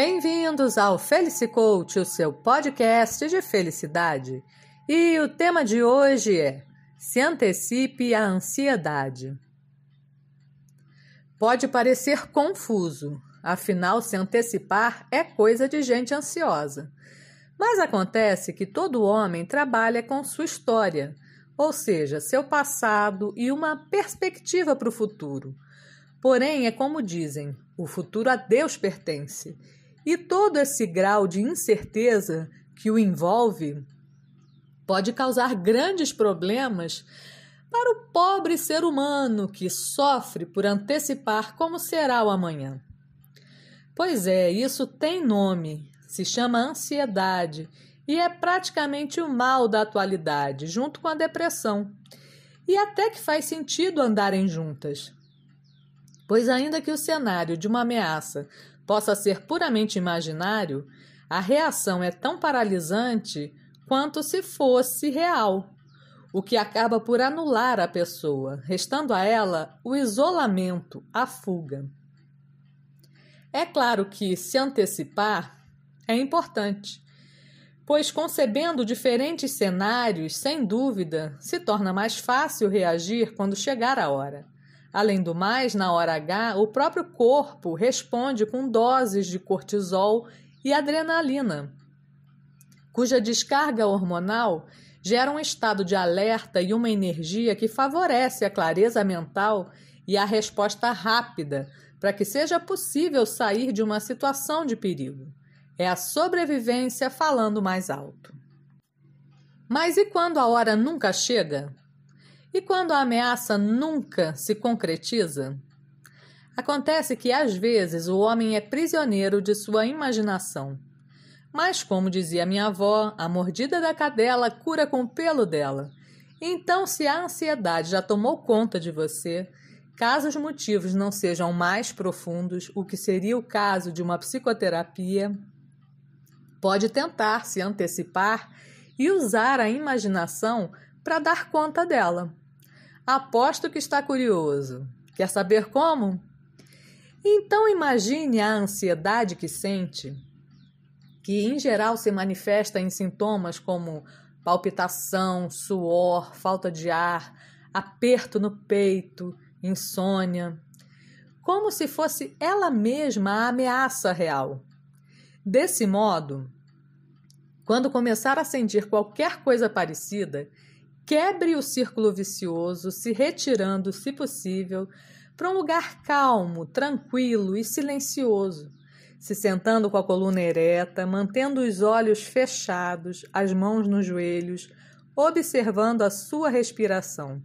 Bem-vindos ao Felicicoach, o seu podcast de felicidade. E o tema de hoje é: se antecipe a ansiedade. Pode parecer confuso, afinal, se antecipar é coisa de gente ansiosa. Mas acontece que todo homem trabalha com sua história, ou seja, seu passado e uma perspectiva para o futuro. Porém, é como dizem: o futuro a Deus pertence e todo esse grau de incerteza que o envolve pode causar grandes problemas para o pobre ser humano que sofre por antecipar como será o amanhã. Pois é, isso tem nome, se chama ansiedade e é praticamente o mal da atualidade, junto com a depressão. E até que faz sentido andarem juntas. Pois, ainda que o cenário de uma ameaça possa ser puramente imaginário, a reação é tão paralisante quanto se fosse real, o que acaba por anular a pessoa, restando a ela o isolamento, a fuga. É claro que se antecipar é importante, pois concebendo diferentes cenários, sem dúvida, se torna mais fácil reagir quando chegar a hora. Além do mais, na hora H, o próprio corpo responde com doses de cortisol e adrenalina, cuja descarga hormonal gera um estado de alerta e uma energia que favorece a clareza mental e a resposta rápida para que seja possível sair de uma situação de perigo. É a sobrevivência falando mais alto. Mas e quando a hora nunca chega? E quando a ameaça nunca se concretiza? Acontece que às vezes o homem é prisioneiro de sua imaginação. Mas, como dizia minha avó, a mordida da cadela cura com o pelo dela. Então, se a ansiedade já tomou conta de você, caso os motivos não sejam mais profundos, o que seria o caso de uma psicoterapia, pode tentar se antecipar e usar a imaginação para dar conta dela. Aposto que está curioso. Quer saber como? Então imagine a ansiedade que sente, que em geral se manifesta em sintomas como palpitação, suor, falta de ar, aperto no peito, insônia, como se fosse ela mesma a ameaça real. Desse modo, quando começar a sentir qualquer coisa parecida, Quebre o círculo vicioso, se retirando, se possível, para um lugar calmo, tranquilo e silencioso, se sentando com a coluna ereta, mantendo os olhos fechados, as mãos nos joelhos, observando a sua respiração.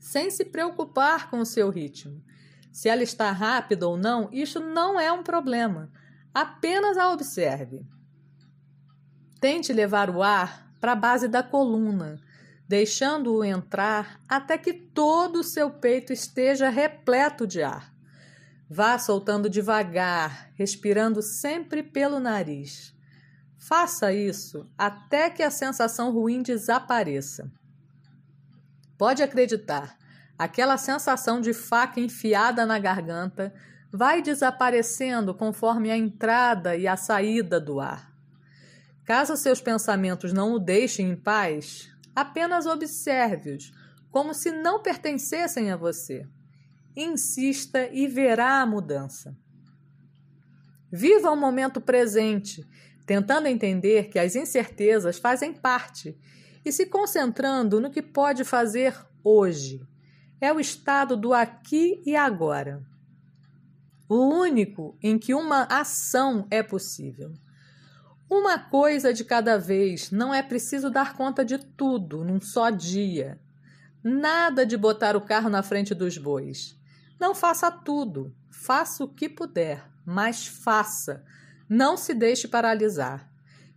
Sem se preocupar com o seu ritmo. Se ela está rápida ou não, isso não é um problema. Apenas a observe. Tente levar o ar para a base da coluna deixando-o entrar até que todo o seu peito esteja repleto de ar. Vá soltando devagar, respirando sempre pelo nariz. Faça isso até que a sensação ruim desapareça. Pode acreditar, aquela sensação de faca enfiada na garganta vai desaparecendo conforme a entrada e a saída do ar. Caso seus pensamentos não o deixem em paz, Apenas observe-os, como se não pertencessem a você. Insista e verá a mudança. Viva o momento presente, tentando entender que as incertezas fazem parte e se concentrando no que pode fazer hoje. É o estado do aqui e agora. O único em que uma ação é possível. Uma coisa de cada vez, não é preciso dar conta de tudo num só dia. Nada de botar o carro na frente dos bois. Não faça tudo, faça o que puder, mas faça. Não se deixe paralisar.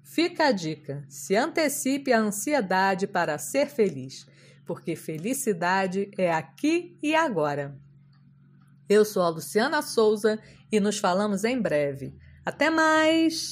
Fica a dica: se antecipe a ansiedade para ser feliz, porque felicidade é aqui e agora. Eu sou a Luciana Souza e nos falamos em breve. Até mais!